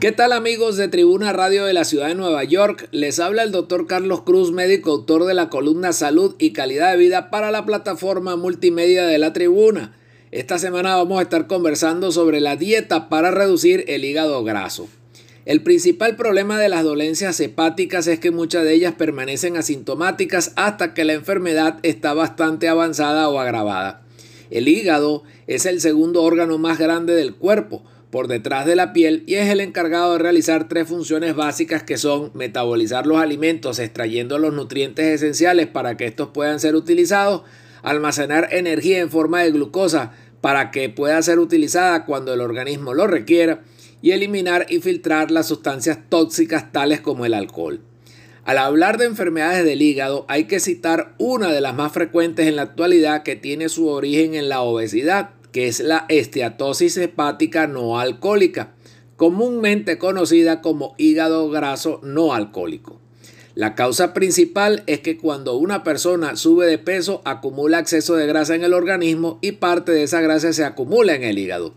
¿Qué tal amigos de Tribuna Radio de la Ciudad de Nueva York? Les habla el doctor Carlos Cruz, médico autor de la columna Salud y Calidad de Vida para la plataforma multimedia de la Tribuna. Esta semana vamos a estar conversando sobre la dieta para reducir el hígado graso. El principal problema de las dolencias hepáticas es que muchas de ellas permanecen asintomáticas hasta que la enfermedad está bastante avanzada o agravada. El hígado es el segundo órgano más grande del cuerpo, por detrás de la piel y es el encargado de realizar tres funciones básicas que son metabolizar los alimentos extrayendo los nutrientes esenciales para que estos puedan ser utilizados, almacenar energía en forma de glucosa para que pueda ser utilizada cuando el organismo lo requiera y eliminar y filtrar las sustancias tóxicas tales como el alcohol. Al hablar de enfermedades del hígado hay que citar una de las más frecuentes en la actualidad que tiene su origen en la obesidad que es la esteatosis hepática no alcohólica, comúnmente conocida como hígado graso no alcohólico. La causa principal es que cuando una persona sube de peso acumula exceso de grasa en el organismo y parte de esa grasa se acumula en el hígado.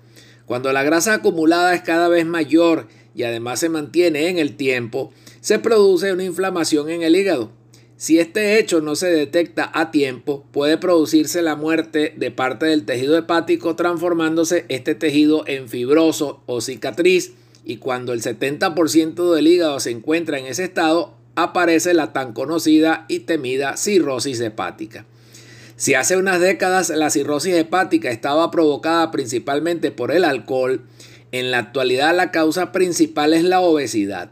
Cuando la grasa acumulada es cada vez mayor y además se mantiene en el tiempo, se produce una inflamación en el hígado. Si este hecho no se detecta a tiempo, puede producirse la muerte de parte del tejido hepático transformándose este tejido en fibroso o cicatriz y cuando el 70% del hígado se encuentra en ese estado, aparece la tan conocida y temida cirrosis hepática. Si hace unas décadas la cirrosis hepática estaba provocada principalmente por el alcohol, en la actualidad la causa principal es la obesidad.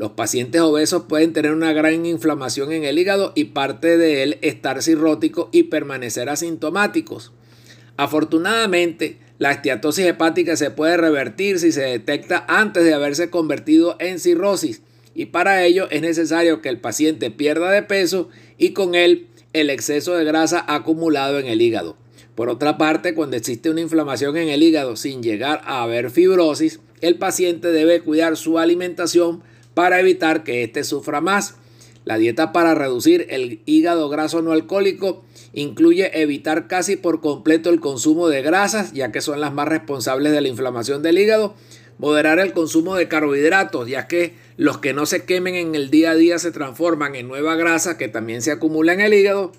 Los pacientes obesos pueden tener una gran inflamación en el hígado y parte de él estar cirrótico y permanecer asintomáticos. Afortunadamente, la esteatosis hepática se puede revertir si se detecta antes de haberse convertido en cirrosis y para ello es necesario que el paciente pierda de peso y con él el exceso de grasa acumulado en el hígado. Por otra parte, cuando existe una inflamación en el hígado sin llegar a haber fibrosis, el paciente debe cuidar su alimentación para evitar que éste sufra más. La dieta para reducir el hígado graso no alcohólico incluye evitar casi por completo el consumo de grasas, ya que son las más responsables de la inflamación del hígado, moderar el consumo de carbohidratos, ya que los que no se quemen en el día a día se transforman en nueva grasa que también se acumula en el hígado,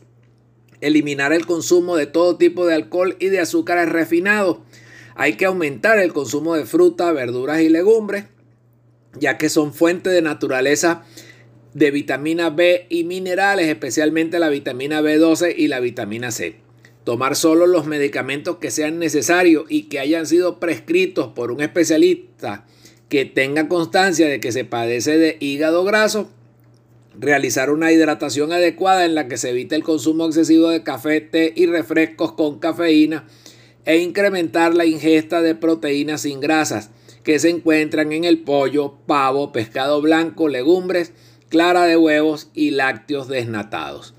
eliminar el consumo de todo tipo de alcohol y de azúcares refinados. Hay que aumentar el consumo de fruta, verduras y legumbres, ya que son fuente de naturaleza de vitamina B y minerales, especialmente la vitamina B12 y la vitamina C. Tomar solo los medicamentos que sean necesarios y que hayan sido prescritos por un especialista que tenga constancia de que se padece de hígado graso. Realizar una hidratación adecuada en la que se evite el consumo excesivo de café, té y refrescos con cafeína e incrementar la ingesta de proteínas sin grasas que se encuentran en el pollo, pavo, pescado blanco, legumbres, clara de huevos y lácteos desnatados.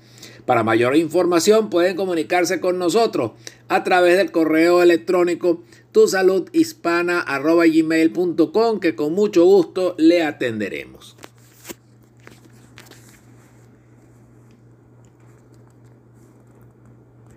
Para mayor información pueden comunicarse con nosotros a través del correo electrónico tusaludhispana.gmail.com que con mucho gusto le atenderemos.